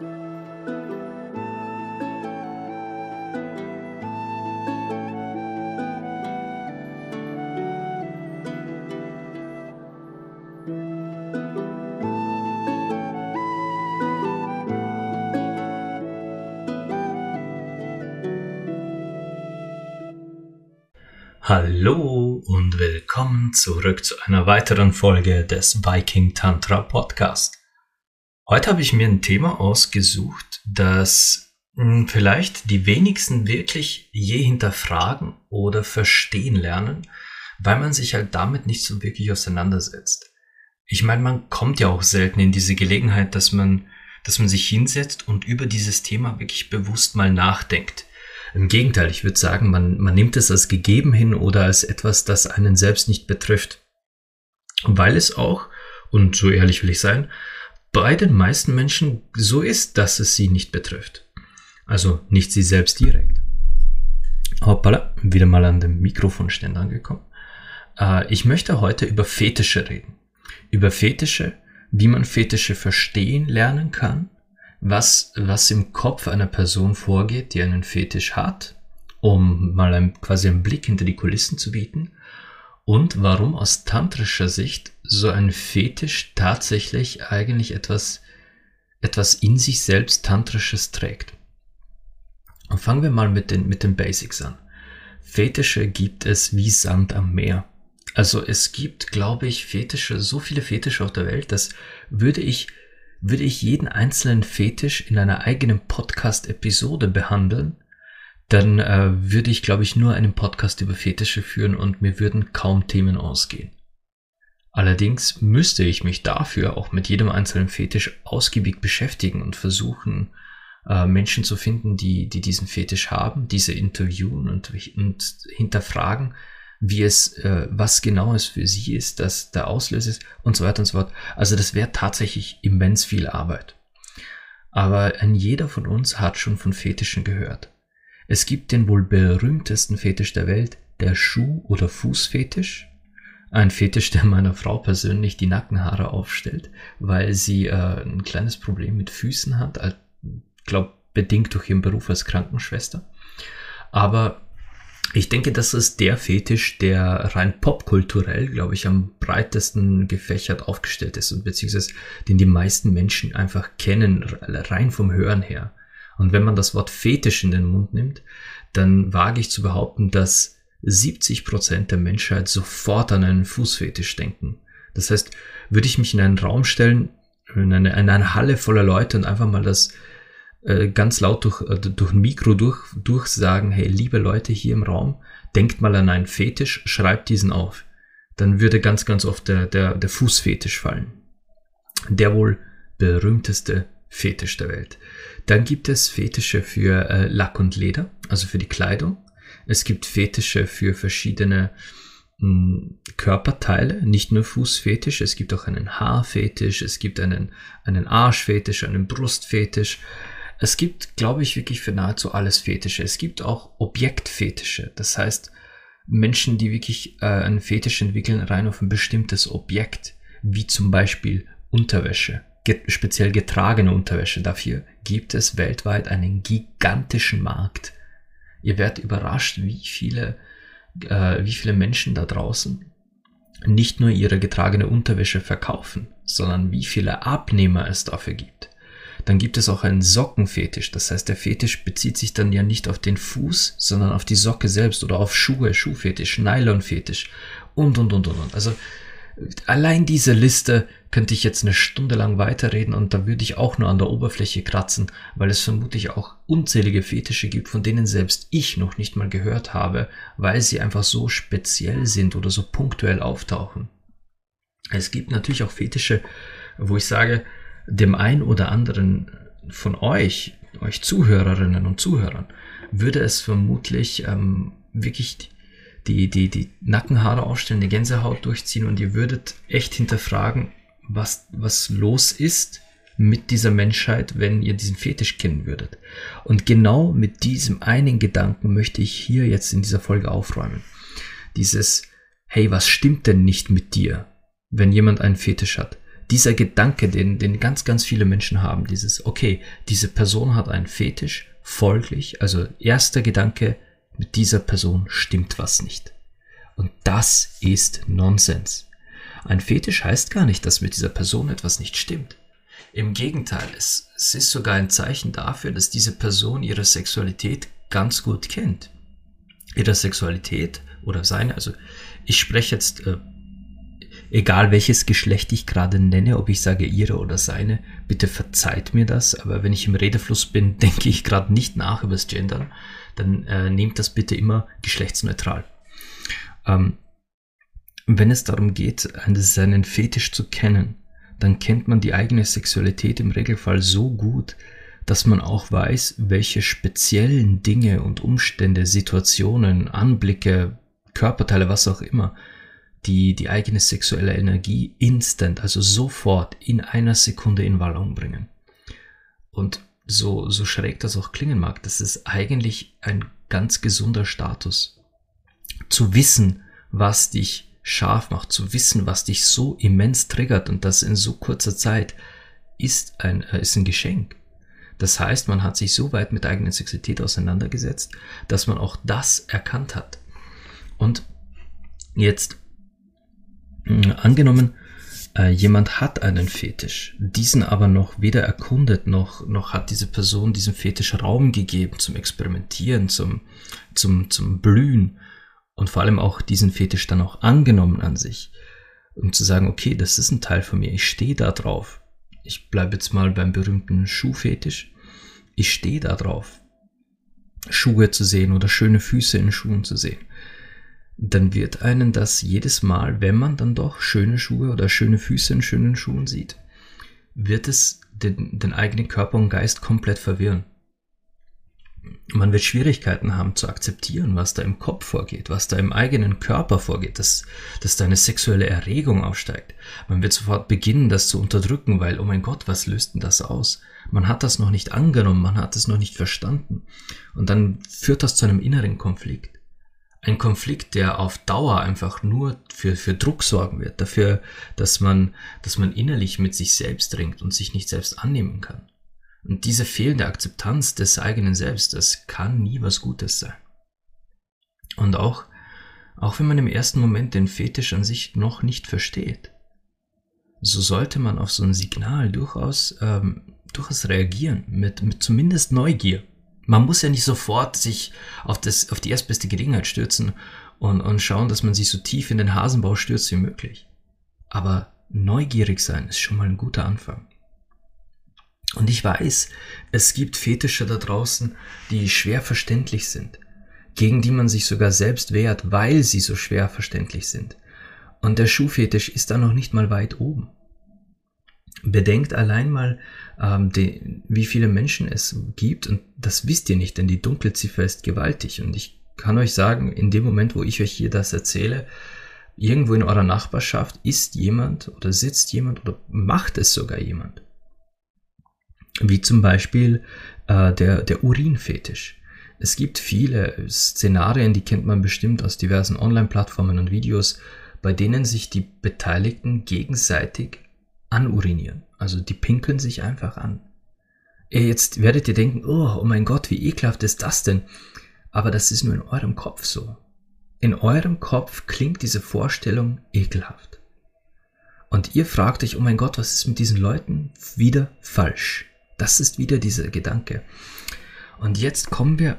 Hallo und willkommen zurück zu einer weiteren Folge des Viking Tantra Podcast. Heute habe ich mir ein Thema ausgesucht, das hm, vielleicht die wenigsten wirklich je hinterfragen oder verstehen lernen, weil man sich halt damit nicht so wirklich auseinandersetzt. Ich meine, man kommt ja auch selten in diese Gelegenheit, dass man, dass man sich hinsetzt und über dieses Thema wirklich bewusst mal nachdenkt. Im Gegenteil, ich würde sagen, man, man nimmt es als gegeben hin oder als etwas, das einen selbst nicht betrifft. Weil es auch, und so ehrlich will ich sein, bei den meisten Menschen so ist, dass es sie nicht betrifft. Also nicht sie selbst direkt. Hoppala, wieder mal an dem Mikrofonständer angekommen. Äh, ich möchte heute über Fetische reden. Über Fetische, wie man Fetische verstehen lernen kann was, was im Kopf einer Person vorgeht, die einen Fetisch hat, um mal ein, quasi einen Blick hinter die Kulissen zu bieten und warum aus tantrischer Sicht so ein Fetisch tatsächlich eigentlich etwas, etwas in sich selbst tantrisches trägt. Und fangen wir mal mit den, mit den Basics an. Fetische gibt es wie Sand am Meer. Also es gibt, glaube ich, Fetische, so viele Fetische auf der Welt, das würde ich würde ich jeden einzelnen Fetisch in einer eigenen Podcast-Episode behandeln, dann äh, würde ich, glaube ich, nur einen Podcast über Fetische führen und mir würden kaum Themen ausgehen. Allerdings müsste ich mich dafür auch mit jedem einzelnen Fetisch ausgiebig beschäftigen und versuchen, äh, Menschen zu finden, die, die diesen Fetisch haben, diese interviewen und, und hinterfragen, wie es, äh, was genau es für sie ist, dass der Auslöser ist und so weiter und so fort. Also das wäre tatsächlich immens viel Arbeit. Aber ein jeder von uns hat schon von Fetischen gehört. Es gibt den wohl berühmtesten Fetisch der Welt, der Schuh- oder Fußfetisch. Ein Fetisch, der meiner Frau persönlich die Nackenhaare aufstellt, weil sie äh, ein kleines Problem mit Füßen hat, ich glaube bedingt durch ihren Beruf als Krankenschwester. Aber ich denke, das ist der Fetisch, der rein popkulturell, glaube ich, am breitesten gefächert aufgestellt ist und beziehungsweise den die meisten Menschen einfach kennen, rein vom Hören her. Und wenn man das Wort Fetisch in den Mund nimmt, dann wage ich zu behaupten, dass 70 Prozent der Menschheit sofort an einen Fußfetisch denken. Das heißt, würde ich mich in einen Raum stellen, in eine, in eine Halle voller Leute und einfach mal das äh, ganz laut durch, äh, durch ein Mikro durch, durchsagen, hey, liebe Leute hier im Raum, denkt mal an einen Fetisch, schreibt diesen auf. Dann würde ganz, ganz oft der, der, der Fußfetisch fallen. Der wohl berühmteste Fetisch der Welt. Dann gibt es Fetische für äh, Lack und Leder, also für die Kleidung. Es gibt Fetische für verschiedene mh, hm, Körperteile, nicht nur Fußfetisch, es gibt auch einen Haarfetisch, es gibt einen, einen Arschfetisch, einen Brustfetisch, es gibt, glaube ich, wirklich für nahezu alles Fetische. Es gibt auch Objektfetische. Das heißt, Menschen, die wirklich äh, einen Fetisch entwickeln, rein auf ein bestimmtes Objekt, wie zum Beispiel Unterwäsche, speziell getragene Unterwäsche. Dafür gibt es weltweit einen gigantischen Markt. Ihr werdet überrascht, wie viele, äh, wie viele Menschen da draußen nicht nur ihre getragene Unterwäsche verkaufen, sondern wie viele Abnehmer es dafür gibt. Dann gibt es auch einen Sockenfetisch. Das heißt, der Fetisch bezieht sich dann ja nicht auf den Fuß, sondern auf die Socke selbst oder auf Schuhe, Schuhfetisch, Nylonfetisch und, und, und, und, und. Also allein diese Liste könnte ich jetzt eine Stunde lang weiterreden und da würde ich auch nur an der Oberfläche kratzen, weil es vermutlich auch unzählige Fetische gibt, von denen selbst ich noch nicht mal gehört habe, weil sie einfach so speziell sind oder so punktuell auftauchen. Es gibt natürlich auch Fetische, wo ich sage, dem ein oder anderen von euch, euch Zuhörerinnen und Zuhörern, würde es vermutlich ähm, wirklich die, die, die Nackenhaare aufstellen, die Gänsehaut durchziehen und ihr würdet echt hinterfragen, was, was los ist mit dieser Menschheit, wenn ihr diesen Fetisch kennen würdet. Und genau mit diesem einen Gedanken möchte ich hier jetzt in dieser Folge aufräumen. Dieses, hey, was stimmt denn nicht mit dir, wenn jemand einen Fetisch hat? dieser Gedanke, den, den ganz, ganz viele Menschen haben, dieses, okay, diese Person hat einen Fetisch, folglich, also erster Gedanke, mit dieser Person stimmt was nicht. Und das ist Nonsens. Ein Fetisch heißt gar nicht, dass mit dieser Person etwas nicht stimmt. Im Gegenteil, es, es ist sogar ein Zeichen dafür, dass diese Person ihre Sexualität ganz gut kennt. Ihre Sexualität oder seine, also ich spreche jetzt äh, egal welches Geschlecht ich gerade nenne, ob ich sage ihre oder seine, bitte verzeiht mir das, aber wenn ich im Redefluss bin, denke ich gerade nicht nach über das Gendern, dann äh, nehmt das bitte immer geschlechtsneutral. Ähm, wenn es darum geht, seinen Fetisch zu kennen, dann kennt man die eigene Sexualität im Regelfall so gut, dass man auch weiß, welche speziellen Dinge und Umstände, Situationen, Anblicke, Körperteile, was auch immer, die die eigene sexuelle Energie instant, also sofort in einer Sekunde in Wallung bringen. Und so, so schräg das auch klingen mag, das ist eigentlich ein ganz gesunder Status. Zu wissen, was dich scharf macht, zu wissen, was dich so immens triggert und das in so kurzer Zeit, ist ein, äh, ist ein Geschenk. Das heißt, man hat sich so weit mit eigenen Sexualität auseinandergesetzt, dass man auch das erkannt hat. Und jetzt angenommen, äh, jemand hat einen Fetisch, diesen aber noch weder erkundet, noch, noch hat diese Person diesem Fetisch Raum gegeben zum Experimentieren, zum, zum, zum Blühen und vor allem auch diesen Fetisch dann auch angenommen an sich, um zu sagen, okay, das ist ein Teil von mir, ich stehe da drauf. Ich bleibe jetzt mal beim berühmten Schuhfetisch. Ich stehe da drauf, Schuhe zu sehen oder schöne Füße in Schuhen zu sehen dann wird einen das jedes Mal, wenn man dann doch schöne Schuhe oder schöne Füße in schönen Schuhen sieht, wird es den, den eigenen Körper und Geist komplett verwirren. Man wird Schwierigkeiten haben zu akzeptieren, was da im Kopf vorgeht, was da im eigenen Körper vorgeht, dass, dass da eine sexuelle Erregung aufsteigt. Man wird sofort beginnen, das zu unterdrücken, weil, oh mein Gott, was löst denn das aus? Man hat das noch nicht angenommen, man hat es noch nicht verstanden. Und dann führt das zu einem inneren Konflikt ein Konflikt, der auf Dauer einfach nur für, für Druck sorgen wird, dafür, dass man, dass man innerlich mit sich selbst ringt und sich nicht selbst annehmen kann. Und diese fehlende Akzeptanz des eigenen Selbst, das kann nie was Gutes sein. Und auch, auch wenn man im ersten Moment den Fetisch an sich noch nicht versteht, so sollte man auf so ein Signal durchaus, ähm, durchaus reagieren, mit, mit zumindest Neugier man muss ja nicht sofort sich auf, das, auf die erstbeste Gelegenheit stürzen und, und schauen, dass man sich so tief in den Hasenbau stürzt wie möglich. Aber neugierig sein ist schon mal ein guter Anfang. Und ich weiß, es gibt Fetische da draußen, die schwer verständlich sind, gegen die man sich sogar selbst wehrt, weil sie so schwer verständlich sind. Und der Schuhfetisch ist da noch nicht mal weit oben. Bedenkt allein mal, ähm, die, wie viele Menschen es gibt und das wisst ihr nicht, denn die Dunkelziffer ist gewaltig und ich kann euch sagen, in dem Moment, wo ich euch hier das erzähle, irgendwo in eurer Nachbarschaft ist jemand oder sitzt jemand oder macht es sogar jemand. Wie zum Beispiel äh, der, der Urinfetisch. Es gibt viele Szenarien, die kennt man bestimmt aus diversen Online-Plattformen und Videos, bei denen sich die Beteiligten gegenseitig anurinieren. Also die pinkeln sich einfach an. Jetzt werdet ihr denken, oh, oh mein Gott, wie ekelhaft ist das denn? Aber das ist nur in eurem Kopf so. In eurem Kopf klingt diese Vorstellung ekelhaft. Und ihr fragt euch, oh mein Gott, was ist mit diesen Leuten? Wieder falsch. Das ist wieder dieser Gedanke. Und jetzt kommen wir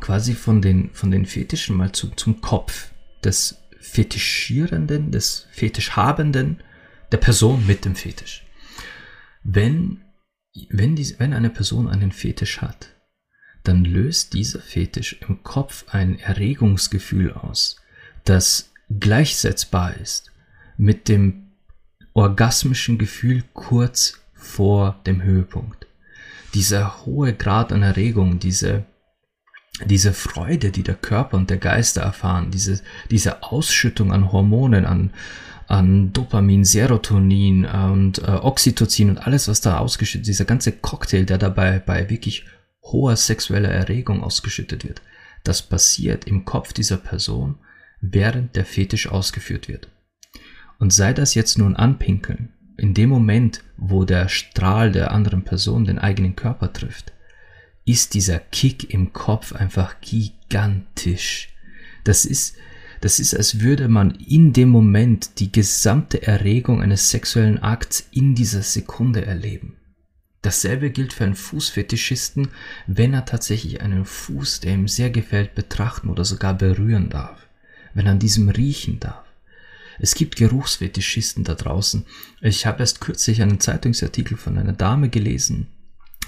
quasi von den, von den Fetischen mal zu, zum Kopf des Fetischierenden, des Fetischhabenden, der Person mit dem Fetisch. Wenn, wenn, die, wenn eine Person einen Fetisch hat, dann löst dieser Fetisch im Kopf ein Erregungsgefühl aus, das gleichsetzbar ist mit dem orgasmischen Gefühl kurz vor dem Höhepunkt. Dieser hohe Grad an Erregung, diese, diese Freude, die der Körper und der Geist erfahren, diese, diese Ausschüttung an Hormonen, an, an Dopamin, Serotonin und äh, Oxytocin und alles, was da ausgeschüttet, dieser ganze Cocktail, der dabei bei wirklich hoher sexueller Erregung ausgeschüttet wird, das passiert im Kopf dieser Person, während der Fetisch ausgeführt wird. Und sei das jetzt nun Anpinkeln, in dem Moment, wo der Strahl der anderen Person den eigenen Körper trifft, ist dieser Kick im Kopf einfach gigantisch. Das ist, das ist, als würde man in dem Moment die gesamte Erregung eines sexuellen Akts in dieser Sekunde erleben. Dasselbe gilt für einen Fußfetischisten, wenn er tatsächlich einen Fuß, der ihm sehr gefällt, betrachten oder sogar berühren darf, wenn er an diesem riechen darf. Es gibt Geruchsfetischisten da draußen. Ich habe erst kürzlich einen Zeitungsartikel von einer Dame gelesen,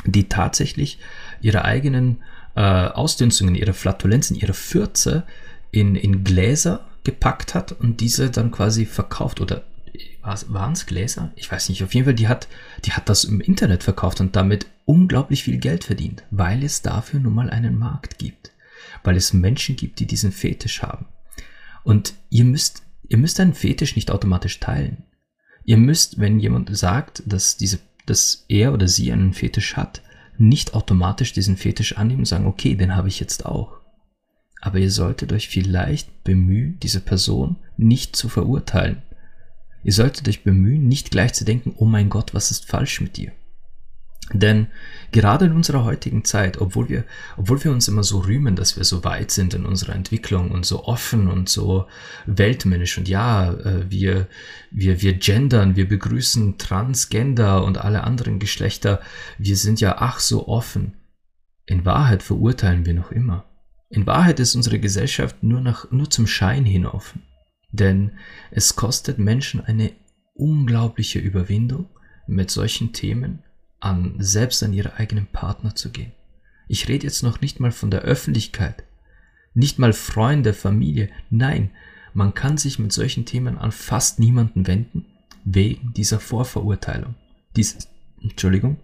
die tatsächlich ihre eigenen äh, Ausdünstungen, ihre Flatulenzen, ihre Fürze in, in Gläser gepackt hat und diese dann quasi verkauft oder waren es Gläser? Ich weiß nicht. Auf jeden Fall, die hat, die hat das im Internet verkauft und damit unglaublich viel Geld verdient, weil es dafür nun mal einen Markt gibt. Weil es Menschen gibt, die diesen Fetisch haben. Und ihr müsst, ihr müsst einen Fetisch nicht automatisch teilen. Ihr müsst, wenn jemand sagt, dass diese, dass er oder sie einen Fetisch hat, nicht automatisch diesen Fetisch annehmen und sagen, okay, den habe ich jetzt auch. Aber ihr solltet euch vielleicht bemühen, diese Person nicht zu verurteilen Ihr solltet euch bemühen, nicht gleich zu denken, oh mein Gott, was ist falsch mit dir? Denn gerade in unserer heutigen Zeit, obwohl wir, obwohl wir uns immer so rühmen, dass wir so weit sind in unserer Entwicklung und so offen und so weltmännisch und ja, äh, wir, wir, wir gendern, wir begrüßen Transgender und alle anderen Geschlechter, wir sind ja ach so offen. In Wahrheit verurteilen wir noch immer. In Wahrheit ist unsere Gesellschaft nur nach, nur zum Schein hin offen. Denn es kostet Menschen eine unglaubliche Überwindung, mit solchen Themen an, selbst an ihre eigenen Partner zu gehen. Ich rede jetzt noch nicht mal von der Öffentlichkeit, nicht mal Freunde, Familie. Nein, man kann sich mit solchen Themen an fast niemanden wenden, wegen dieser Vorverurteilung. Dieses, Entschuldigung,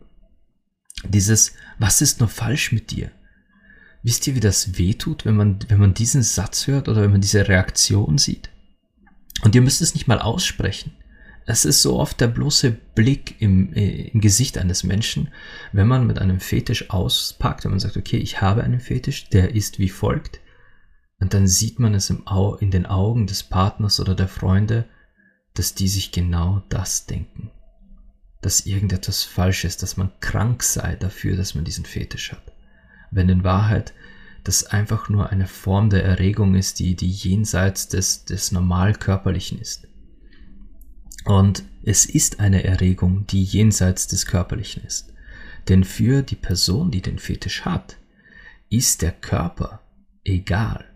dieses, was ist nur falsch mit dir? Wisst ihr, wie das wehtut, wenn man, wenn man diesen Satz hört oder wenn man diese Reaktion sieht? Und ihr müsst es nicht mal aussprechen. Es ist so oft der bloße Blick im, äh, im Gesicht eines Menschen, wenn man mit einem Fetisch auspackt, wenn man sagt, okay, ich habe einen Fetisch, der ist wie folgt. Und dann sieht man es im Au in den Augen des Partners oder der Freunde, dass die sich genau das denken. Dass irgendetwas falsch ist, dass man krank sei dafür, dass man diesen Fetisch hat. Wenn in Wahrheit das einfach nur eine Form der Erregung ist, die, die jenseits des, des Normalkörperlichen ist. Und es ist eine Erregung, die jenseits des Körperlichen ist. Denn für die Person, die den Fetisch hat, ist der Körper egal.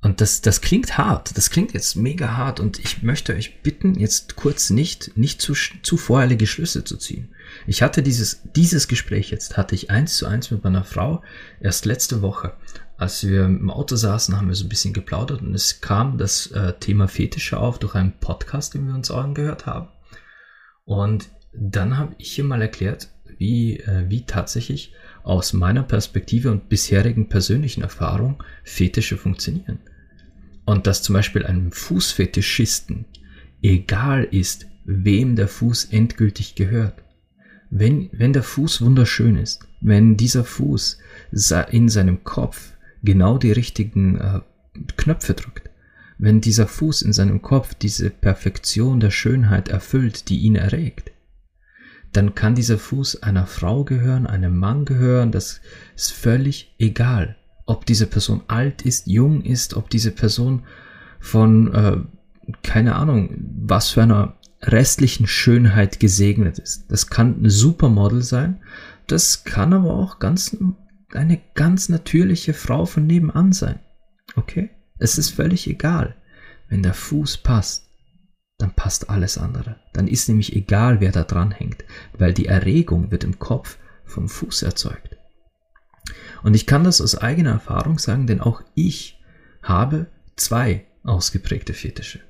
Und das, das klingt hart, das klingt jetzt mega hart und ich möchte euch bitten, jetzt kurz nicht, nicht zu, zu voreilige Schlüsse zu ziehen. Ich hatte dieses, dieses Gespräch jetzt, hatte ich eins zu eins mit meiner Frau erst letzte Woche. Als wir im Auto saßen, haben wir so ein bisschen geplaudert und es kam das äh, Thema Fetische auf durch einen Podcast, den wir uns angehört haben. Und dann habe ich ihr mal erklärt, wie, äh, wie tatsächlich aus meiner Perspektive und bisherigen persönlichen Erfahrung Fetische funktionieren. Und dass zum Beispiel einem Fußfetischisten egal ist, wem der Fuß endgültig gehört. Wenn, wenn der Fuß wunderschön ist, wenn dieser Fuß in seinem Kopf genau die richtigen äh, Knöpfe drückt, wenn dieser Fuß in seinem Kopf diese Perfektion der Schönheit erfüllt, die ihn erregt, dann kann dieser Fuß einer Frau gehören, einem Mann gehören, das ist völlig egal ob diese Person alt ist, jung ist, ob diese Person von, äh, keine Ahnung, was für einer restlichen Schönheit gesegnet ist. Das kann ein Supermodel sein, das kann aber auch ganz, eine ganz natürliche Frau von nebenan sein. Okay? Es ist völlig egal. Wenn der Fuß passt, dann passt alles andere. Dann ist nämlich egal, wer da dran hängt, weil die Erregung wird im Kopf vom Fuß erzeugt. Und ich kann das aus eigener Erfahrung sagen, denn auch ich habe zwei ausgeprägte Fetische.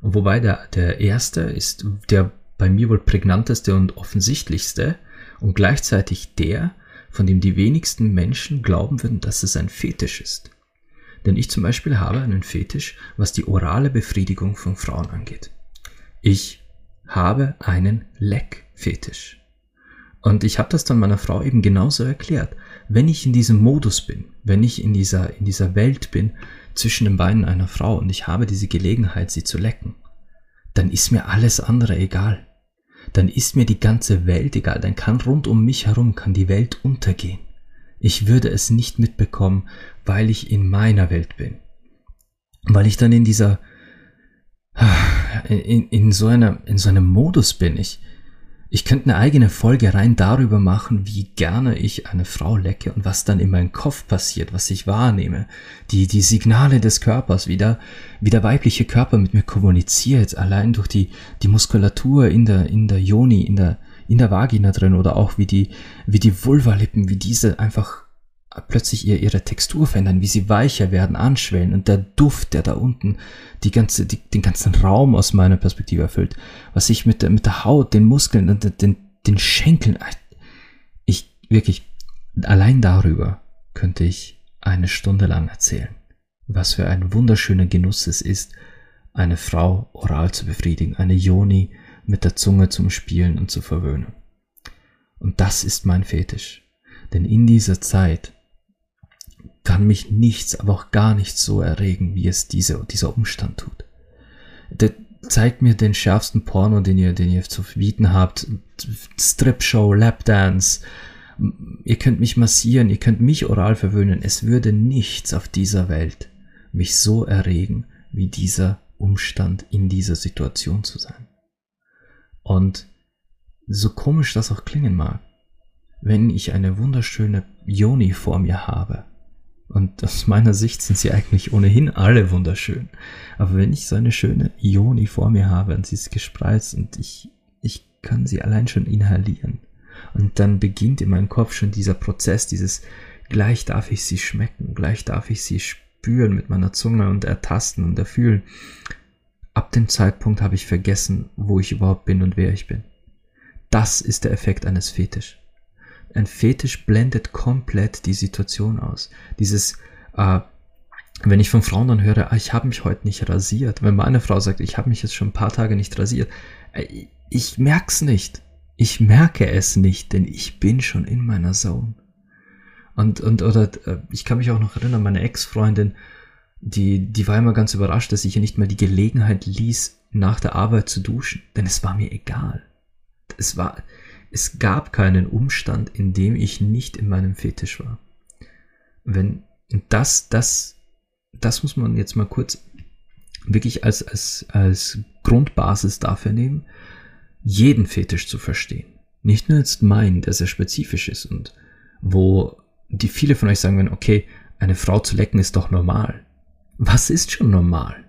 Und wobei der, der erste ist der bei mir wohl prägnanteste und offensichtlichste und gleichzeitig der, von dem die wenigsten Menschen glauben würden, dass es ein Fetisch ist. Denn ich zum Beispiel habe einen Fetisch, was die orale Befriedigung von Frauen angeht. Ich habe einen Leck-Fetisch. Und ich habe das dann meiner Frau eben genauso erklärt. Wenn ich in diesem Modus bin, wenn ich in dieser, in dieser Welt bin, zwischen den Beinen einer Frau und ich habe diese Gelegenheit, sie zu lecken, dann ist mir alles andere egal. Dann ist mir die ganze Welt egal, dann kann rund um mich herum, kann die Welt untergehen. Ich würde es nicht mitbekommen, weil ich in meiner Welt bin. Weil ich dann in dieser, in, in so einer, in so einem Modus bin. Ich, ich könnte eine eigene Folge rein darüber machen, wie gerne ich eine Frau lecke und was dann in meinem Kopf passiert, was ich wahrnehme. Die, die Signale des Körpers, wie der, wie der weibliche Körper mit mir kommuniziert, allein durch die, die Muskulatur in der, in der Joni, in der, in der Vagina drin oder auch wie die, wie die Vulvalippen, wie diese einfach plötzlich ihr, ihre Textur verändern, wie sie weicher werden, anschwellen und der Duft, der da unten die ganze, die, den ganzen Raum aus meiner Perspektive erfüllt, was ich mit der, mit der Haut, den Muskeln und den, den Schenkeln, ich wirklich, allein darüber könnte ich eine Stunde lang erzählen, was für ein wunderschöner Genuss es ist, eine Frau oral zu befriedigen, eine Joni mit der Zunge zum Spielen und zu verwöhnen. Und das ist mein Fetisch. Denn in dieser Zeit kann mich nichts, aber auch gar nichts so erregen, wie es diese, dieser Umstand tut. Der zeigt mir den schärfsten Porno, den ihr, den ihr zu bieten habt. Strip-Show, Lapdance. Ihr könnt mich massieren, ihr könnt mich oral verwöhnen. Es würde nichts auf dieser Welt mich so erregen, wie dieser Umstand in dieser Situation zu sein. Und so komisch das auch klingen mag, wenn ich eine wunderschöne Joni vor mir habe, und aus meiner Sicht sind sie eigentlich ohnehin alle wunderschön. Aber wenn ich so eine schöne Ioni vor mir habe und sie ist gespreizt und ich, ich kann sie allein schon inhalieren. Und dann beginnt in meinem Kopf schon dieser Prozess, dieses gleich darf ich sie schmecken, gleich darf ich sie spüren mit meiner Zunge und ertasten und erfühlen. Ab dem Zeitpunkt habe ich vergessen, wo ich überhaupt bin und wer ich bin. Das ist der Effekt eines Fetisch. Ein Fetisch blendet komplett die Situation aus. Dieses, äh, wenn ich von Frauen dann höre, ah, ich habe mich heute nicht rasiert, wenn meine Frau sagt, ich habe mich jetzt schon ein paar Tage nicht rasiert, äh, ich merk's nicht. Ich merke es nicht, denn ich bin schon in meiner Zone. Und, und, oder, äh, ich kann mich auch noch erinnern, meine Ex-Freundin, die, die war immer ganz überrascht, dass ich ihr nicht mal die Gelegenheit ließ, nach der Arbeit zu duschen, denn es war mir egal. Es war, es gab keinen Umstand, in dem ich nicht in meinem Fetisch war. Wenn das, das, das muss man jetzt mal kurz wirklich als, als, als Grundbasis dafür nehmen, jeden Fetisch zu verstehen. Nicht nur jetzt meinen, der sehr spezifisch ist und wo die viele von euch sagen werden, okay, eine Frau zu lecken ist doch normal. Was ist schon normal?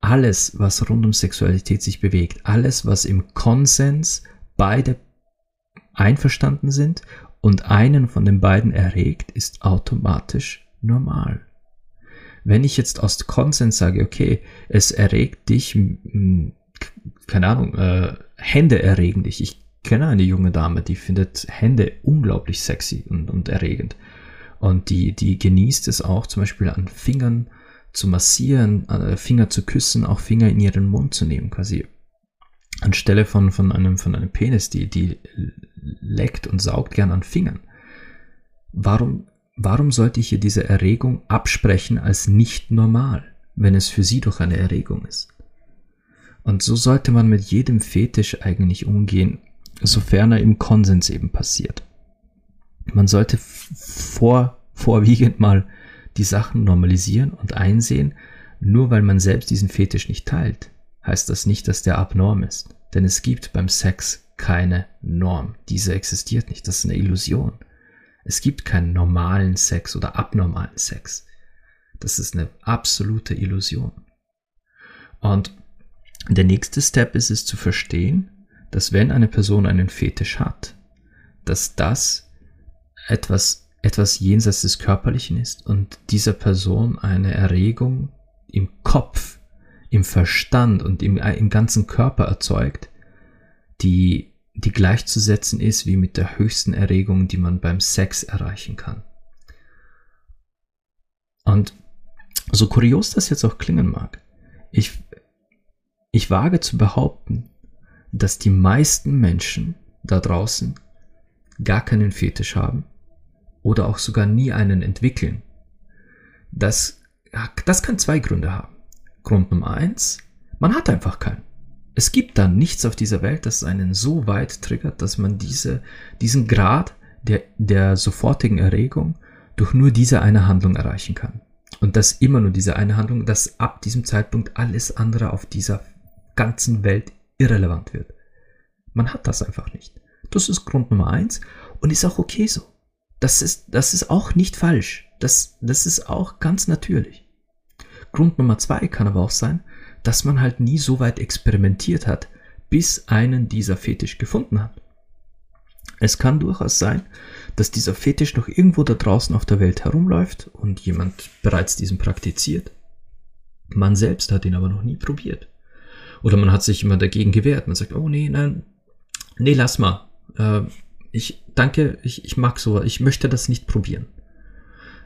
Alles, was rund um Sexualität sich bewegt, alles, was im Konsens beide einverstanden sind und einen von den beiden erregt, ist automatisch normal. Wenn ich jetzt aus Konsens sage, okay, es erregt dich, keine Ahnung, äh, Hände erregen dich. Ich kenne eine junge Dame, die findet Hände unglaublich sexy und, und erregend. Und die, die genießt es auch, zum Beispiel an Fingern zu massieren, äh, Finger zu küssen, auch Finger in ihren Mund zu nehmen, quasi anstelle von, von, einem, von einem Penis, die, die leckt und saugt gern an Fingern. Warum, warum sollte ich ihr diese Erregung absprechen als nicht normal, wenn es für sie doch eine Erregung ist? Und so sollte man mit jedem Fetisch eigentlich umgehen, sofern er im Konsens eben passiert. Man sollte vor, vorwiegend mal die Sachen normalisieren und einsehen, nur weil man selbst diesen Fetisch nicht teilt, heißt das nicht, dass der abnorm ist. Denn es gibt beim Sex keine Norm. Diese existiert nicht. Das ist eine Illusion. Es gibt keinen normalen Sex oder abnormalen Sex. Das ist eine absolute Illusion. Und der nächste Step ist es zu verstehen, dass wenn eine Person einen Fetisch hat, dass das etwas, etwas jenseits des Körperlichen ist und dieser Person eine Erregung im Kopf im Verstand und im, äh, im ganzen Körper erzeugt, die, die gleichzusetzen ist wie mit der höchsten Erregung, die man beim Sex erreichen kann. Und so kurios das jetzt auch klingen mag, ich, ich wage zu behaupten, dass die meisten Menschen da draußen gar keinen Fetisch haben oder auch sogar nie einen entwickeln. Das, das kann zwei Gründe haben. Grund Nummer eins, man hat einfach keinen. Es gibt dann nichts auf dieser Welt, das einen so weit triggert, dass man diese, diesen Grad der, der sofortigen Erregung durch nur diese eine Handlung erreichen kann. Und das immer nur diese eine Handlung, dass ab diesem Zeitpunkt alles andere auf dieser ganzen Welt irrelevant wird. Man hat das einfach nicht. Das ist Grund Nummer eins und ist auch okay so. Das ist, das ist auch nicht falsch. Das, das ist auch ganz natürlich. Grund Nummer zwei kann aber auch sein, dass man halt nie so weit experimentiert hat, bis einen dieser Fetisch gefunden hat. Es kann durchaus sein, dass dieser Fetisch noch irgendwo da draußen auf der Welt herumläuft und jemand bereits diesen praktiziert. Man selbst hat ihn aber noch nie probiert. Oder man hat sich immer dagegen gewehrt. Man sagt, oh nee, nein, nee, lass mal. Äh, ich danke, ich, ich mag so, ich möchte das nicht probieren.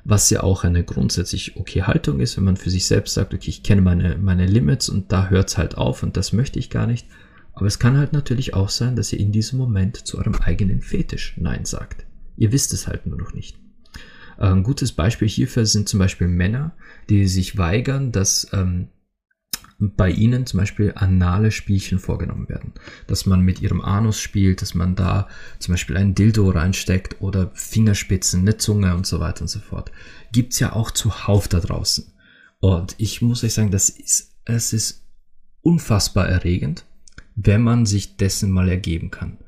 Was ja auch eine grundsätzlich okay Haltung ist, wenn man für sich selbst sagt, okay, ich kenne meine, meine Limits und da hört es halt auf und das möchte ich gar nicht. Aber es kann halt natürlich auch sein, dass ihr in diesem Moment zu eurem eigenen Fetisch Nein sagt. Ihr wisst es halt nur noch nicht. Ein gutes Beispiel hierfür sind zum Beispiel Männer, die sich weigern, dass ähm, bei ihnen zum Beispiel anale Spielchen vorgenommen werden. Dass man mit ihrem Anus spielt, dass man da zum Beispiel ein Dildo reinsteckt oder Fingerspitzen, eine Zunge und so weiter und so fort. Gibt's ja auch zuhauf da draußen. Und ich muss euch sagen, das ist, es ist unfassbar erregend wenn man sich dessen mal ergeben kann.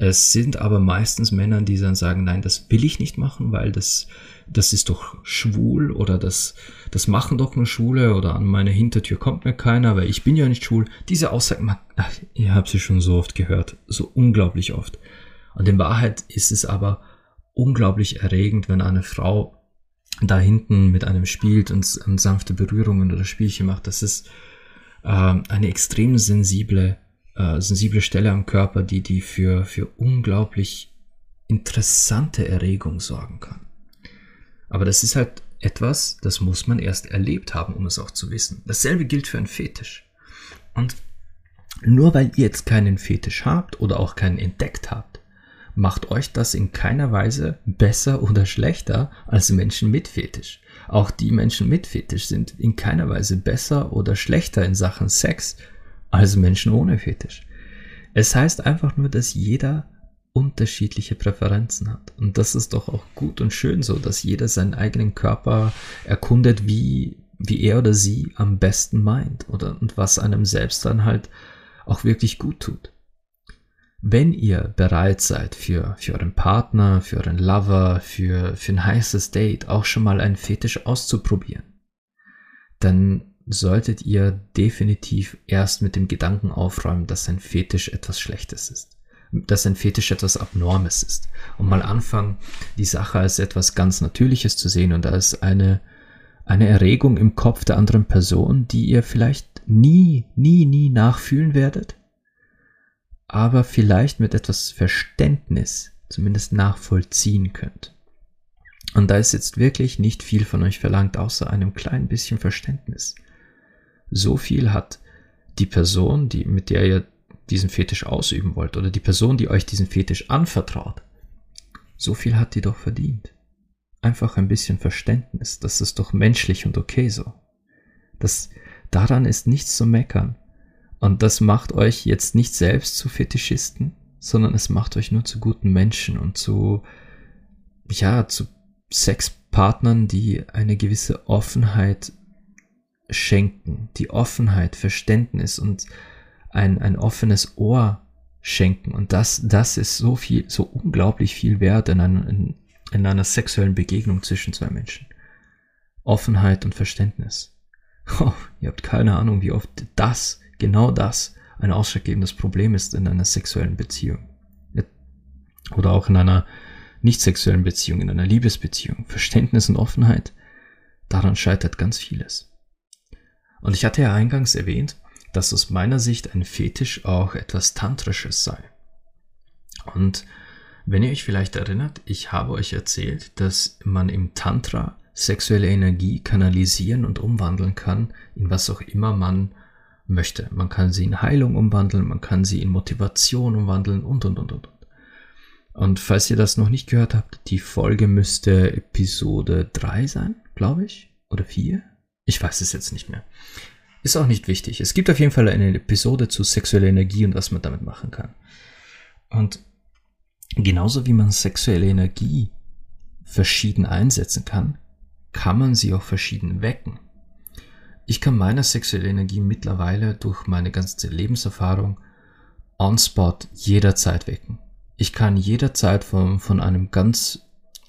Es sind aber meistens Männer, die dann sagen, nein, das will ich nicht machen, weil das, das ist doch schwul oder das, das machen doch nur Schwule oder an meine Hintertür kommt mir keiner, weil ich bin ja nicht schwul. Diese Aussagen, ach, ihr habt sie schon so oft gehört, so unglaublich oft. Und in Wahrheit ist es aber unglaublich erregend, wenn eine Frau da hinten mit einem spielt und, und sanfte Berührungen oder Spielchen macht. Das ist äh, eine extrem sensible äh, sensible Stelle am Körper, die die für, für unglaublich interessante Erregung sorgen kann. Aber das ist halt etwas, das muss man erst erlebt haben, um es auch zu wissen. Dasselbe gilt für einen Fetisch. Und nur weil ihr jetzt keinen Fetisch habt oder auch keinen entdeckt habt, macht euch das in keiner Weise besser oder schlechter als Menschen mit Fetisch. Auch die Menschen mit Fetisch sind in keiner Weise besser oder schlechter in Sachen Sex als Menschen ohne Fetisch. Es heißt einfach nur, dass jeder unterschiedliche Präferenzen hat. Und das ist doch auch gut und schön so, dass jeder seinen eigenen Körper erkundet, wie, wie er oder sie am besten meint oder und was einem selbst dann halt auch wirklich gut tut. Wenn ihr bereit seid für, für euren Partner, für euren Lover, für, für ein heißes Date auch schon mal einen Fetisch auszuprobieren, dann solltet ihr definitiv erst mit dem Gedanken aufräumen, dass ein Fetisch etwas Schlechtes ist. Dass ein Fetisch etwas Abnormes ist. Und mal anfangen, die Sache als etwas ganz Natürliches zu sehen und als eine, eine Erregung im Kopf der anderen Person, die ihr vielleicht nie, nie, nie nachfühlen werdet, aber vielleicht mit etwas Verständnis zumindest nachvollziehen könnt. Und da ist jetzt wirklich nicht viel von euch verlangt, außer einem kleinen bisschen Verständnis. So viel hat die Person, die, mit der ihr diesen Fetisch ausüben wollt, oder die Person, die euch diesen Fetisch anvertraut, so viel hat die doch verdient. Einfach ein bisschen Verständnis, das ist doch menschlich und okay so. Das, daran ist nichts zu meckern. Und das macht euch jetzt nicht selbst zu Fetischisten, sondern es macht euch nur zu guten Menschen und zu, ja, zu Sexpartnern, die eine gewisse Offenheit schenken, die Offenheit, Verständnis und ein, ein offenes Ohr schenken. Und das, das ist so viel, so unglaublich viel wert in, einer, in, in einer sexuellen Begegnung zwischen zwei Menschen. Offenheit und Verständnis. Oh, ihr habt keine Ahnung, wie oft das, genau das, ein ausschlaggebendes Problem ist in einer sexuellen Beziehung. Oder auch in einer nicht sexuellen Beziehung, in einer Liebesbeziehung. Verständnis und Offenheit, daran scheitert ganz vieles. Und ich hatte ja eingangs erwähnt, dass aus meiner Sicht ein Fetisch auch etwas Tantrisches sei. Und wenn ihr euch vielleicht erinnert, ich habe euch erzählt, dass man im Tantra sexuelle Energie kanalisieren und umwandeln kann, in was auch immer man möchte. Man kann sie in Heilung umwandeln, man kann sie in Motivation umwandeln und, und, und, und. Und falls ihr das noch nicht gehört habt, die Folge müsste Episode 3 sein, glaube ich, oder 4. Ich weiß es jetzt nicht mehr. Ist auch nicht wichtig. Es gibt auf jeden Fall eine Episode zu sexueller Energie und was man damit machen kann. Und genauso wie man sexuelle Energie verschieden einsetzen kann, kann man sie auch verschieden wecken. Ich kann meine sexuelle Energie mittlerweile durch meine ganze Lebenserfahrung on spot jederzeit wecken. Ich kann jederzeit von, von einem ganz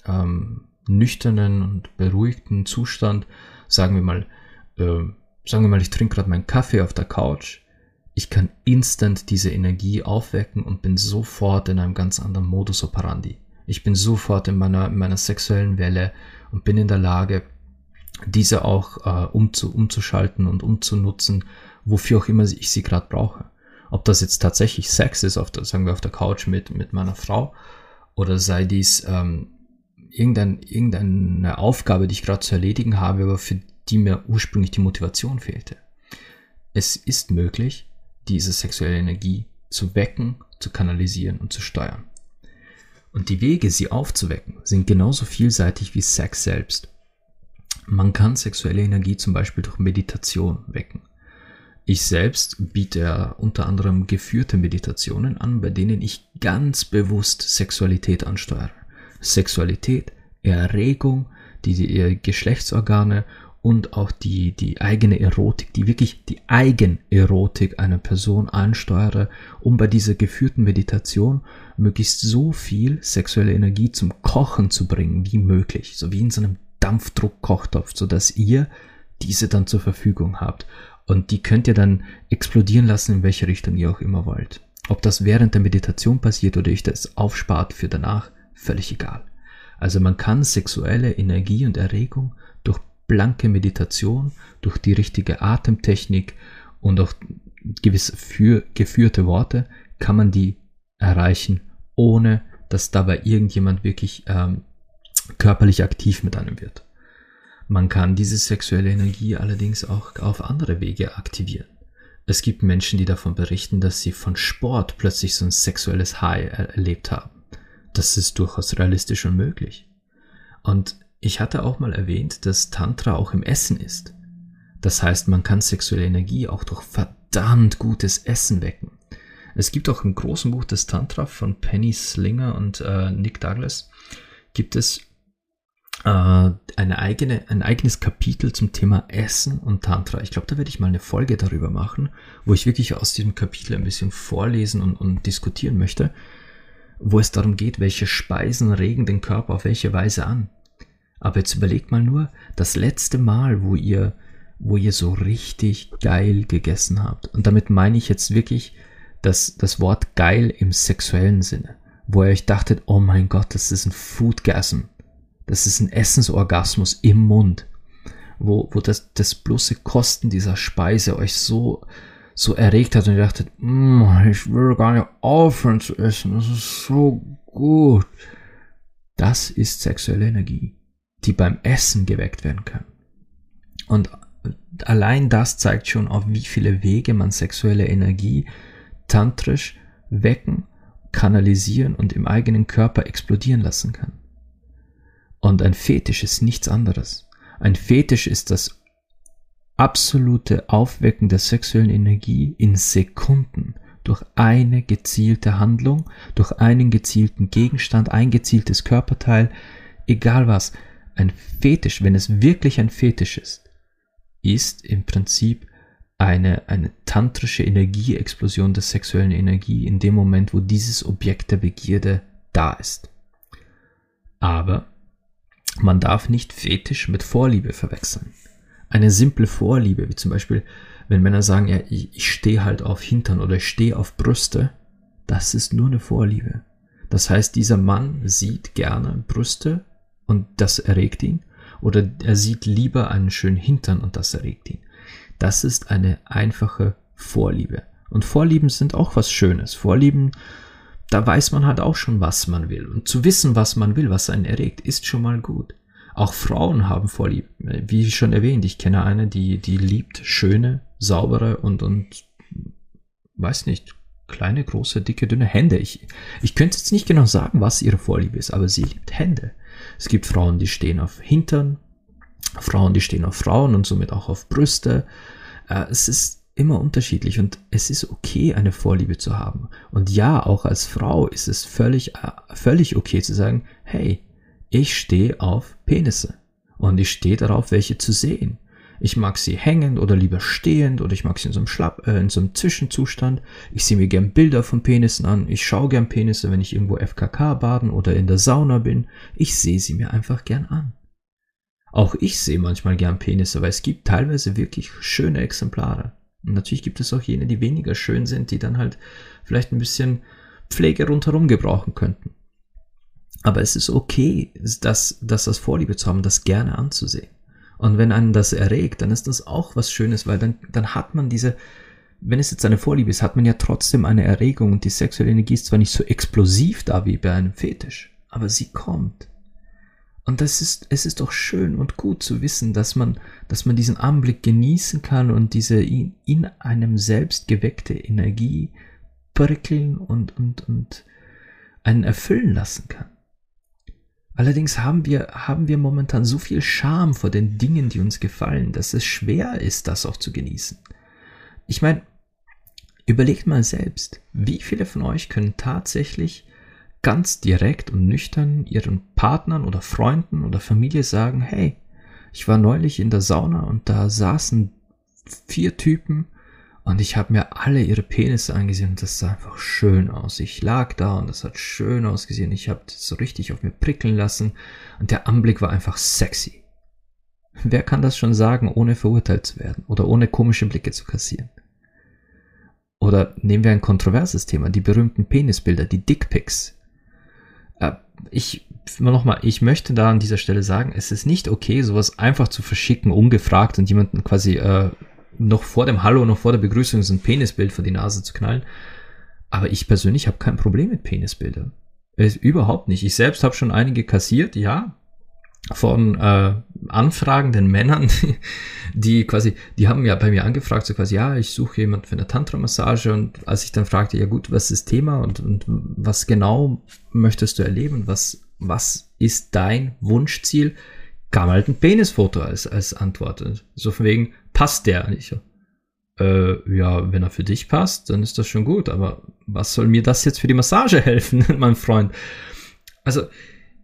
ähm, nüchternen und beruhigten Zustand, sagen wir mal, äh, sagen wir mal, ich trinke gerade meinen Kaffee auf der Couch, ich kann instant diese Energie aufwecken und bin sofort in einem ganz anderen Modus operandi. Ich bin sofort in meiner, in meiner sexuellen Welle und bin in der Lage, diese auch äh, umzu, umzuschalten und umzunutzen, wofür auch immer ich sie gerade brauche. Ob das jetzt tatsächlich Sex ist, auf der, sagen wir auf der Couch mit, mit meiner Frau, oder sei dies ähm, irgendein, irgendeine Aufgabe, die ich gerade zu erledigen habe, aber für die mir ursprünglich die Motivation fehlte. Es ist möglich, diese sexuelle Energie zu wecken, zu kanalisieren und zu steuern. Und die Wege, sie aufzuwecken, sind genauso vielseitig wie Sex selbst. Man kann sexuelle Energie zum Beispiel durch Meditation wecken. Ich selbst biete unter anderem geführte Meditationen an, bei denen ich ganz bewusst Sexualität ansteuere. Sexualität, Erregung, die, die Geschlechtsorgane und auch die, die eigene Erotik, die wirklich die Eigenerotik einer Person ansteuere, um bei dieser geführten Meditation möglichst so viel sexuelle Energie zum Kochen zu bringen wie möglich, so wie in so einem Dampfdruckkochtopf, so dass ihr diese dann zur Verfügung habt. Und die könnt ihr dann explodieren lassen, in welche Richtung ihr auch immer wollt. Ob das während der Meditation passiert oder ich das aufspart für danach, völlig egal. Also man kann sexuelle Energie und Erregung durch blanke Meditation, durch die richtige Atemtechnik und auch gewisse für, geführte Worte kann man die erreichen, ohne dass dabei irgendjemand wirklich ähm, körperlich aktiv mit einem wird. Man kann diese sexuelle Energie allerdings auch auf andere Wege aktivieren. Es gibt Menschen, die davon berichten, dass sie von Sport plötzlich so ein sexuelles High erlebt haben. Das ist durchaus realistisch und möglich. Und ich hatte auch mal erwähnt, dass Tantra auch im Essen ist. Das heißt, man kann sexuelle Energie auch durch verdammt gutes Essen wecken. Es gibt auch im großen Buch des Tantra von Penny Slinger und äh, Nick Douglas gibt es äh, eine eigene, ein eigenes Kapitel zum Thema Essen und Tantra. Ich glaube, da werde ich mal eine Folge darüber machen, wo ich wirklich aus diesem Kapitel ein bisschen vorlesen und, und diskutieren möchte, wo es darum geht, welche Speisen regen den Körper auf welche Weise an. Aber jetzt überlegt mal nur, das letzte Mal, wo ihr, wo ihr so richtig geil gegessen habt. Und damit meine ich jetzt wirklich das, das Wort geil im sexuellen Sinne. Wo ihr euch dachtet, oh mein Gott, das ist ein Foodgasm. Das ist ein Essensorgasmus im Mund. Wo, wo das, das bloße Kosten dieser Speise euch so, so erregt hat und ihr dachtet, mm, ich will gar nicht aufhören zu essen, das ist so gut. Das ist sexuelle Energie die beim Essen geweckt werden können. Und allein das zeigt schon, auf wie viele Wege man sexuelle Energie tantrisch wecken, kanalisieren und im eigenen Körper explodieren lassen kann. Und ein Fetisch ist nichts anderes. Ein Fetisch ist das absolute Aufwecken der sexuellen Energie in Sekunden durch eine gezielte Handlung, durch einen gezielten Gegenstand, ein gezieltes Körperteil, egal was ein Fetisch, wenn es wirklich ein Fetisch ist, ist im Prinzip eine, eine tantrische Energieexplosion der sexuellen Energie in dem Moment, wo dieses Objekt der Begierde da ist. Aber man darf nicht Fetisch mit Vorliebe verwechseln. Eine simple Vorliebe, wie zum Beispiel, wenn Männer sagen, ja, ich, ich stehe halt auf Hintern oder ich stehe auf Brüste, das ist nur eine Vorliebe. Das heißt, dieser Mann sieht gerne Brüste und das erregt ihn, oder er sieht lieber einen schönen Hintern und das erregt ihn. Das ist eine einfache Vorliebe. Und Vorlieben sind auch was Schönes. Vorlieben, da weiß man halt auch schon, was man will. Und zu wissen, was man will, was einen erregt, ist schon mal gut. Auch Frauen haben Vorlieben. Wie schon erwähnt, ich kenne eine, die, die liebt schöne, saubere und, und, weiß nicht, kleine, große, dicke, dünne Hände. Ich, ich könnte jetzt nicht genau sagen, was ihre Vorliebe ist, aber sie liebt Hände. Es gibt Frauen, die stehen auf Hintern, Frauen, die stehen auf Frauen und somit auch auf Brüste. äh, es ist immer unterschiedlich und es ist okay, eine Vorliebe zu haben. Und ja, auch als Frau ist es völlig, äh, völlig okay zu sagen, hey, ich stehe auf Penisse und ich stehe darauf, welche zu sehen. Ich mag sie hängend oder lieber stehend oder ich mag sie in so einem, Schlapp, äh, in so einem Zwischenzustand. Ich sehe mir gern Bilder von Penissen an. Ich schaue gern Penisse, wenn ich irgendwo FKK baden oder in der Sauna bin. Ich sehe sie mir einfach gern an. Auch ich sehe manchmal gern Penisse, weil es gibt teilweise wirklich schöne Exemplare. Und natürlich gibt es auch jene, die weniger schön sind, die dann halt vielleicht ein bisschen Pflege rundherum gebrauchen könnten. Aber es ist okay, das, das als Vorliebe zu haben, das gerne anzusehen. Und wenn einen das erregt, dann ist das auch was Schönes, weil dann, dann hat man diese, wenn es jetzt eine Vorliebe ist, hat man ja trotzdem eine Erregung und die sexuelle Energie ist zwar nicht so explosiv da wie bei einem Fetisch, aber sie kommt. Und das ist, es ist doch schön und gut zu wissen, dass man, dass man diesen Anblick genießen kann und diese in, in einem selbst geweckte Energie prickeln und, und, und einen erfüllen lassen kann. Allerdings haben wir, haben wir momentan so viel Scham vor den Dingen, die uns gefallen, dass es schwer ist, das auch zu genießen. Ich meine, überlegt mal selbst, wie viele von euch können tatsächlich ganz direkt und nüchtern ihren Partnern oder Freunden oder Familie sagen, hey, ich war neulich in der Sauna und da saßen vier Typen und ich habe mir alle ihre Penisse angesehen und das sah einfach schön aus. Ich lag da und das hat schön ausgesehen. Ich habe das so richtig auf mir prickeln lassen und der Anblick war einfach sexy. Wer kann das schon sagen, ohne verurteilt zu werden oder ohne komische Blicke zu kassieren? Oder nehmen wir ein kontroverses Thema, die berühmten Penisbilder, die Dickpics. Äh, ich nochmal, ich möchte da an dieser Stelle sagen, es ist nicht okay, sowas einfach zu verschicken, ungefragt und jemanden quasi äh, noch vor dem Hallo, noch vor der Begrüßung so ein Penisbild vor die Nase zu knallen. Aber ich persönlich habe kein Problem mit Penisbildern. Überhaupt nicht. Ich selbst habe schon einige kassiert, ja, von äh, anfragenden Männern, die quasi, die haben ja bei mir angefragt, so quasi, ja, ich suche jemand für eine Tantra-Massage und als ich dann fragte, ja gut, was ist Thema und, und was genau möchtest du erleben, was, was ist dein Wunschziel, kam halt ein Penisfoto als, als Antwort. So von wegen, passt der nicht? Äh, ja, wenn er für dich passt, dann ist das schon gut, aber was soll mir das jetzt für die Massage helfen, mein Freund? Also,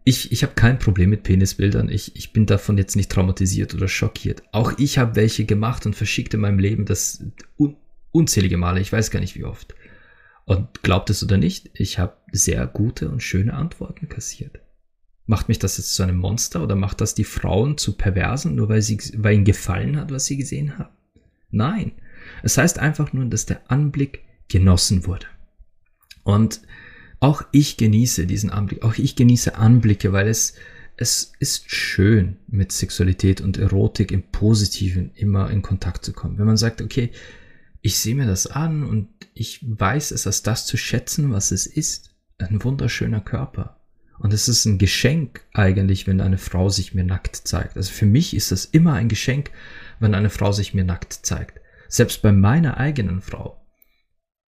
ich, ich habe kein Problem mit Penisbildern. Ich, ich bin davon jetzt nicht traumatisiert oder schockiert. Auch ich habe welche gemacht und verschickt in meinem Leben, das un, unzählige Male, ich weiß gar nicht wie oft. Und glaubt es oder nicht, ich habe sehr gute und schöne Antworten kassiert. Macht mich das jetzt zu einem Monster oder macht das die Frauen zu Perversen, nur weil, sie, weil ihnen gefallen hat, was sie gesehen haben? Nein. Es heißt einfach nur, dass der Anblick genossen wurde. Und auch ich genieße diesen Anblick, auch ich genieße Anblicke, weil es, es ist schön, mit Sexualität und Erotik im Positiven immer in Kontakt zu kommen. Wenn man sagt, okay, ich sehe mir das an und ich weiß es als das zu schätzen, was es ist. Ein wunderschöner Körper. Und es ist ein Geschenk eigentlich, wenn eine Frau sich mir nackt zeigt. Also für mich ist das immer ein Geschenk, wenn eine Frau sich mir nackt zeigt. Selbst bei meiner eigenen Frau.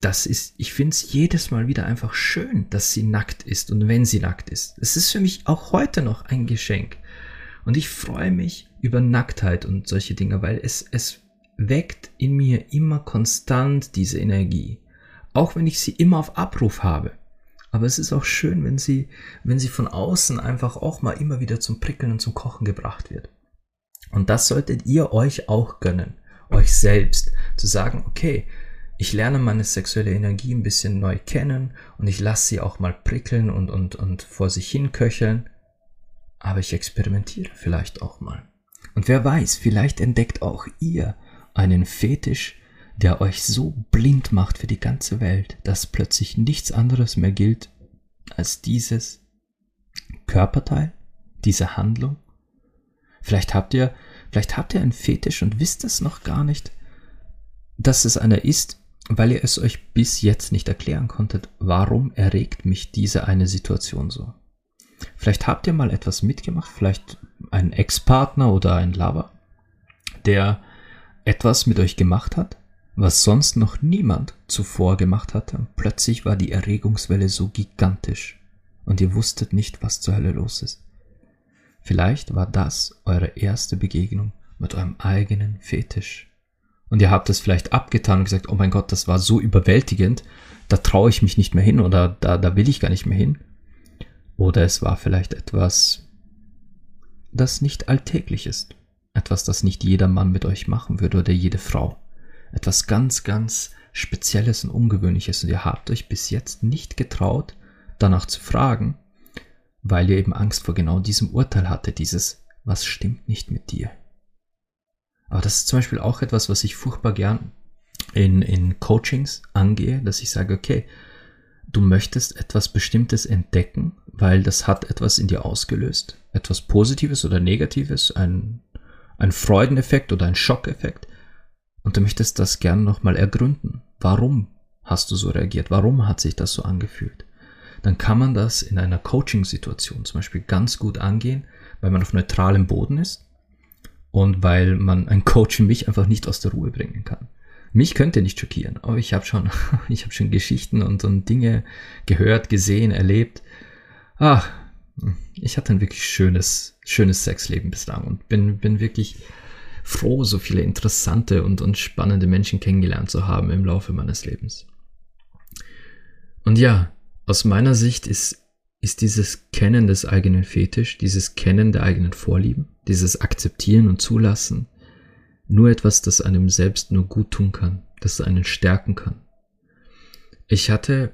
Das ist, ich finde es jedes Mal wieder einfach schön, dass sie nackt ist und wenn sie nackt ist. Es ist für mich auch heute noch ein Geschenk. Und ich freue mich über Nacktheit und solche Dinge, weil es, es weckt in mir immer konstant diese Energie. Auch wenn ich sie immer auf Abruf habe. Aber es ist auch schön, wenn sie, wenn sie von außen einfach auch mal immer wieder zum Prickeln und zum Kochen gebracht wird. Und das solltet ihr euch auch gönnen, euch selbst, zu sagen, okay, ich lerne meine sexuelle Energie ein bisschen neu kennen und ich lasse sie auch mal prickeln und, und, und vor sich hin köcheln. Aber ich experimentiere vielleicht auch mal. Und wer weiß, vielleicht entdeckt auch ihr einen Fetisch, der euch so blind macht für die ganze Welt, dass plötzlich nichts anderes mehr gilt als dieses Körperteil, diese Handlung. Vielleicht habt ihr, vielleicht habt ihr einen Fetisch und wisst es noch gar nicht, dass es einer ist, weil ihr es euch bis jetzt nicht erklären konntet, warum erregt mich diese eine Situation so. Vielleicht habt ihr mal etwas mitgemacht, vielleicht einen Ex-Partner oder ein Lover, der etwas mit euch gemacht hat, was sonst noch niemand zuvor gemacht hatte. Plötzlich war die Erregungswelle so gigantisch und ihr wusstet nicht, was zur Hölle los ist. Vielleicht war das eure erste Begegnung mit eurem eigenen Fetisch. Und ihr habt es vielleicht abgetan und gesagt, oh mein Gott, das war so überwältigend, da traue ich mich nicht mehr hin oder da, da will ich gar nicht mehr hin. Oder es war vielleicht etwas, das nicht alltäglich ist. Etwas, das nicht jeder Mann mit euch machen würde oder jede Frau. Etwas ganz, ganz Spezielles und Ungewöhnliches und ihr habt euch bis jetzt nicht getraut, danach zu fragen, weil ihr eben Angst vor genau diesem Urteil hatte, dieses, was stimmt nicht mit dir. Aber das ist zum Beispiel auch etwas, was ich furchtbar gern in, in Coachings angehe, dass ich sage, okay, du möchtest etwas Bestimmtes entdecken, weil das hat etwas in dir ausgelöst. Etwas Positives oder Negatives, ein, ein Freudeneffekt oder ein Schockeffekt. Und du möchtest das gern nochmal ergründen. Warum hast du so reagiert? Warum hat sich das so angefühlt? Dann kann man das in einer Coaching-Situation zum Beispiel ganz gut angehen, weil man auf neutralem Boden ist und weil man ein Coach mich einfach nicht aus der Ruhe bringen kann. Mich könnte nicht schockieren, aber ich habe schon, ich habe schon Geschichten und, und Dinge gehört, gesehen, erlebt. Ach, ich hatte ein wirklich schönes, schönes Sexleben bislang und bin, bin wirklich froh, so viele interessante und, und spannende Menschen kennengelernt zu haben im Laufe meines Lebens. Und ja, aus meiner Sicht ist ist dieses Kennen des eigenen Fetisch, dieses Kennen der eigenen Vorlieben, dieses Akzeptieren und Zulassen nur etwas, das einem selbst nur gut tun kann, das einen stärken kann. Ich hatte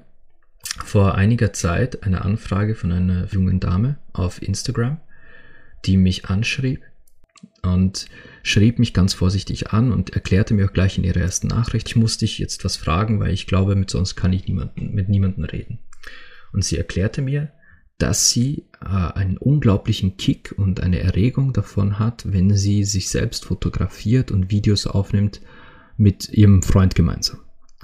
vor einiger Zeit eine Anfrage von einer jungen Dame auf Instagram, die mich anschrieb und schrieb mich ganz vorsichtig an und erklärte mir auch gleich in ihrer ersten Nachricht, ich musste dich jetzt was fragen, weil ich glaube, mit sonst kann ich niemanden, mit niemandem reden. Und sie erklärte mir, dass sie äh, einen unglaublichen Kick und eine Erregung davon hat, wenn sie sich selbst fotografiert und Videos aufnimmt mit ihrem Freund gemeinsam.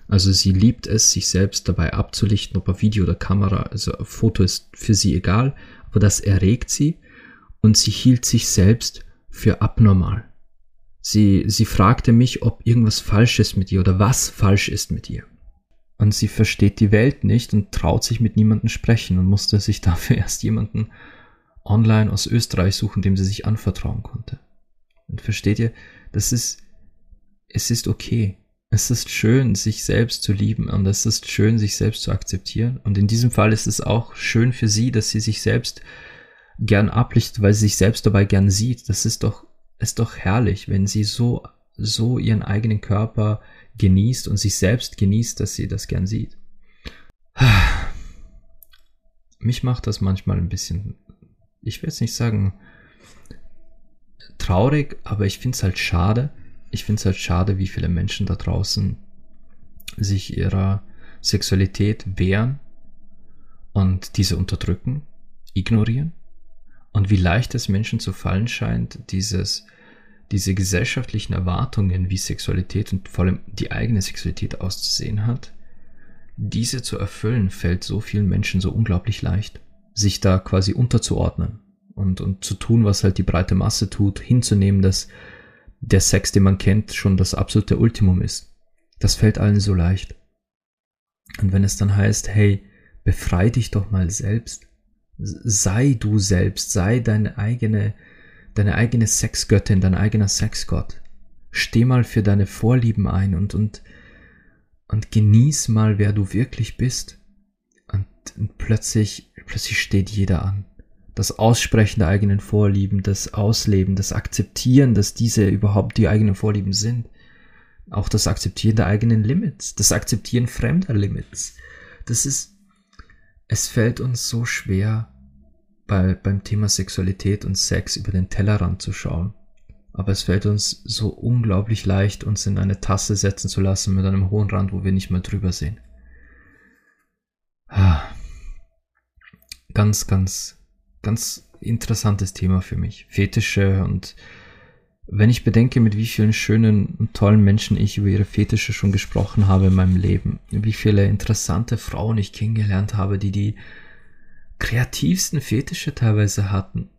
Also sie liebt es, sich selbst dabei abzulichten, ob auf Video oder Kamera, also Foto ist für sie egal, aber das erregt sie und sie hielt sich selbst für abnormal. Sie, sie fragte mich, ob irgendwas falsch ist mit ihr oder was falsch ist mit ihr. Und sie versteht die Welt nicht und traut sich mit niemandem sprechen und musste sich dafür erst jemanden online aus Österreich suchen, dem sie sich anvertrauen konnte. Und versteht ihr, das ist, es ist okay. Es ist schön, sich selbst zu lieben und es ist schön, sich selbst zu akzeptieren. Und in diesem Fall ist es auch schön für sie, dass sie sich selbst gern ablichtet, weil sie sich selbst dabei gern sieht. Das ist doch, ist doch herrlich, wenn sie so, so ihren eigenen Körper genießt und sich selbst genießt, dass sie das gern sieht. Mich macht das manchmal ein bisschen, ich will jetzt nicht sagen traurig, aber ich finde es halt schade. Ich finde es halt schade, wie viele Menschen da draußen sich ihrer Sexualität wehren und diese unterdrücken, ignorieren und wie leicht es Menschen zu fallen scheint, dieses diese gesellschaftlichen Erwartungen, wie Sexualität und vor allem die eigene Sexualität auszusehen hat, diese zu erfüllen, fällt so vielen Menschen so unglaublich leicht, sich da quasi unterzuordnen und, und zu tun, was halt die breite Masse tut, hinzunehmen, dass der Sex, den man kennt, schon das absolute Ultimum ist. Das fällt allen so leicht. Und wenn es dann heißt, hey, befrei dich doch mal selbst, sei du selbst, sei deine eigene deine eigene Sexgöttin, dein eigener Sexgott. Steh mal für deine Vorlieben ein und, und, und genieß mal, wer du wirklich bist. Und, und plötzlich, plötzlich steht jeder an. Das Aussprechen der eigenen Vorlieben, das Ausleben, das Akzeptieren, dass diese überhaupt die eigenen Vorlieben sind. Auch das Akzeptieren der eigenen Limits, das Akzeptieren fremder Limits. Das ist, es fällt uns so schwer, bei, beim Thema Sexualität und Sex über den Tellerrand zu schauen. Aber es fällt uns so unglaublich leicht, uns in eine Tasse setzen zu lassen mit einem hohen Rand, wo wir nicht mehr drüber sehen. Ah. Ganz, ganz, ganz interessantes Thema für mich. Fetische und wenn ich bedenke, mit wie vielen schönen und tollen Menschen ich über ihre Fetische schon gesprochen habe in meinem Leben, wie viele interessante Frauen ich kennengelernt habe, die die kreativsten Fetische teilweise hatten.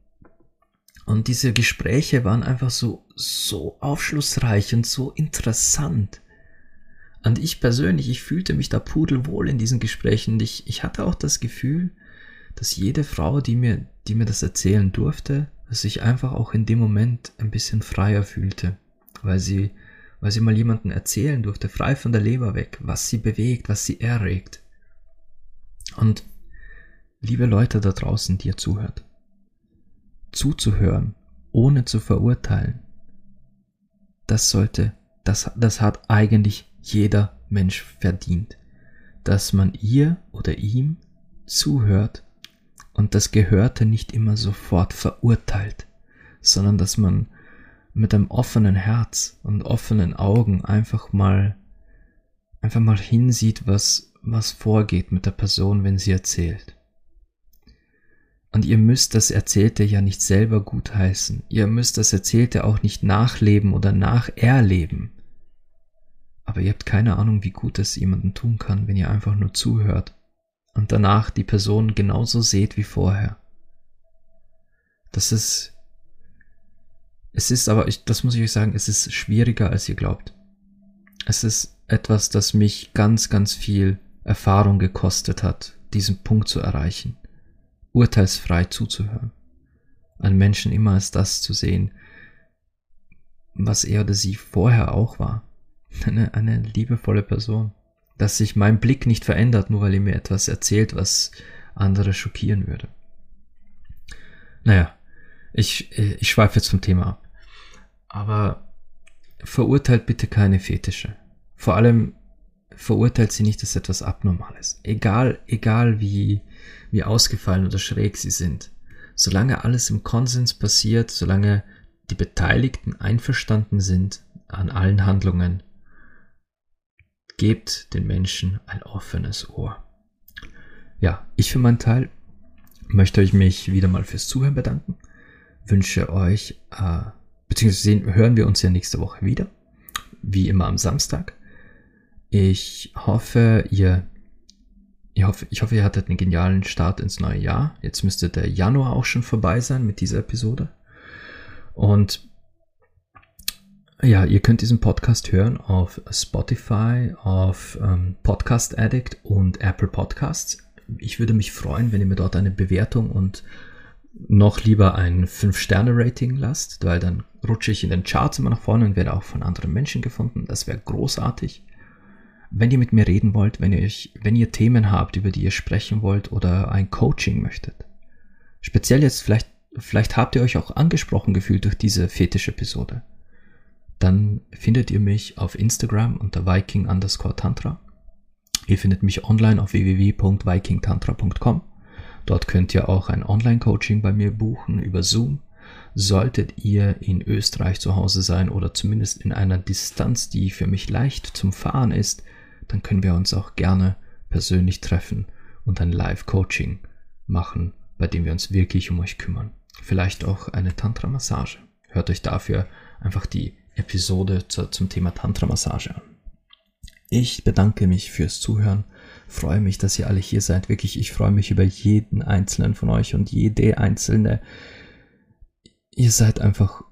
Und diese Gespräche waren einfach so, so aufschlussreich und so interessant. Und ich persönlich, ich fühlte mich da pudelwohl in diesen Gesprächen. Und ich, ich hatte auch das Gefühl, dass jede Frau, die mir, die mir das erzählen durfte, sich einfach auch in dem Moment ein bisschen freier fühlte, weil sie, weil weil sie mal jemanden erzählen durfte, frei von der Leber weg, was sie bewegt, was sie erregt. Und liebe Leute da draußen, die ihr zuhört, zuzuhören, ohne zu verurteilen, das sollte, das, das hat eigentlich jeder Mensch verdient, dass man ihr oder ihm zuhört und das Gehörte nicht immer sofort verurteilt, sondern dass man mit einem offenen Herz und offenen Augen einfach mal einfach mal hinsieht, was was vorgeht mit der Person, wenn sie erzählt. Und ihr müsst das Erzählte ja nicht selber gutheißen. Ihr müsst das Erzählte auch nicht nachleben oder nacherleben. Aber ihr habt keine Ahnung, wie gut es jemandem tun kann, wenn ihr einfach nur zuhört und danach die Person genauso seht wie vorher. Das ist, es ist aber, ich, das muss ich euch sagen, es ist schwieriger, als ihr glaubt. Es ist etwas, das mich ganz, ganz viel Erfahrung gekostet hat, diesen Punkt zu erreichen, urteilsfrei zuzuhören, einen Menschen immer als das zu sehen, was er oder sie vorher auch war, eine, eine liebevolle Person dass sich mein Blick nicht verändert, nur weil ihr mir etwas erzählt, was andere schockieren würde. Naja, ich, ich schweife jetzt vom Thema ab. Aber verurteilt bitte keine Fetische. Vor allem verurteilt sie nicht als etwas Abnormales. Egal, egal wie, wie ausgefallen oder schräg sie sind. Solange alles im Konsens passiert, solange die Beteiligten einverstanden sind an allen Handlungen, gebt den Menschen ein offenes Ohr. Ja, ich für meinen Teil möchte euch mich wieder mal fürs Zuhören bedanken. Wünsche euch, äh, beziehungsweise hören wir uns ja nächste Woche wieder. Wie immer am Samstag. Ich hoffe, ihr, ich hoffe, ich hoffe, ihr hattet einen genialen Start ins neue Jahr. Jetzt müsste der Januar auch schon vorbei sein mit dieser Episode. Und ja, ihr könnt diesen Podcast hören auf Spotify, auf ähm, Podcast Addict und Apple Podcasts. Ich würde mich freuen, wenn ihr mir dort eine Bewertung und noch lieber ein 5-Sterne-Rating lasst, weil dann rutsche ich in den Charts immer nach vorne und werde auch von anderen Menschen gefunden. Das wäre großartig. Wenn ihr mit mir reden wollt, wenn ihr, euch, wenn ihr Themen habt, über die ihr sprechen wollt oder ein Coaching möchtet, speziell jetzt vielleicht, vielleicht habt ihr euch auch angesprochen gefühlt durch diese Fetisch-Episode dann findet ihr mich auf Instagram unter Viking underscore Tantra. Ihr findet mich online auf www.vikingtantra.com. Dort könnt ihr auch ein Online-Coaching bei mir buchen über Zoom. Solltet ihr in Österreich zu Hause sein oder zumindest in einer Distanz, die für mich leicht zum Fahren ist, dann können wir uns auch gerne persönlich treffen und ein Live-Coaching machen, bei dem wir uns wirklich um euch kümmern. Vielleicht auch eine Tantra-Massage. Hört euch dafür einfach die Episode zu, zum Thema Tantra-Massage an. Ich bedanke mich fürs Zuhören, freue mich, dass ihr alle hier seid. Wirklich, ich freue mich über jeden einzelnen von euch und jede einzelne. Ihr seid einfach,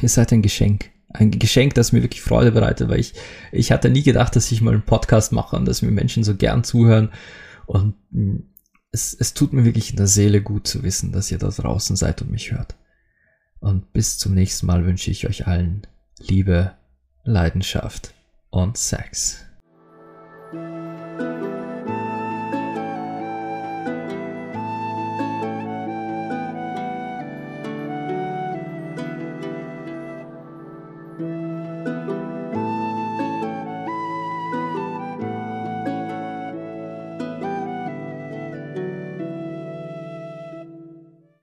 ihr seid ein Geschenk. Ein Geschenk, das mir wirklich Freude bereitet, weil ich, ich hatte nie gedacht, dass ich mal einen Podcast mache und dass mir Menschen so gern zuhören. Und es, es tut mir wirklich in der Seele gut zu wissen, dass ihr da draußen seid und mich hört. Und bis zum nächsten Mal wünsche ich euch allen Liebe, Leidenschaft und Sex.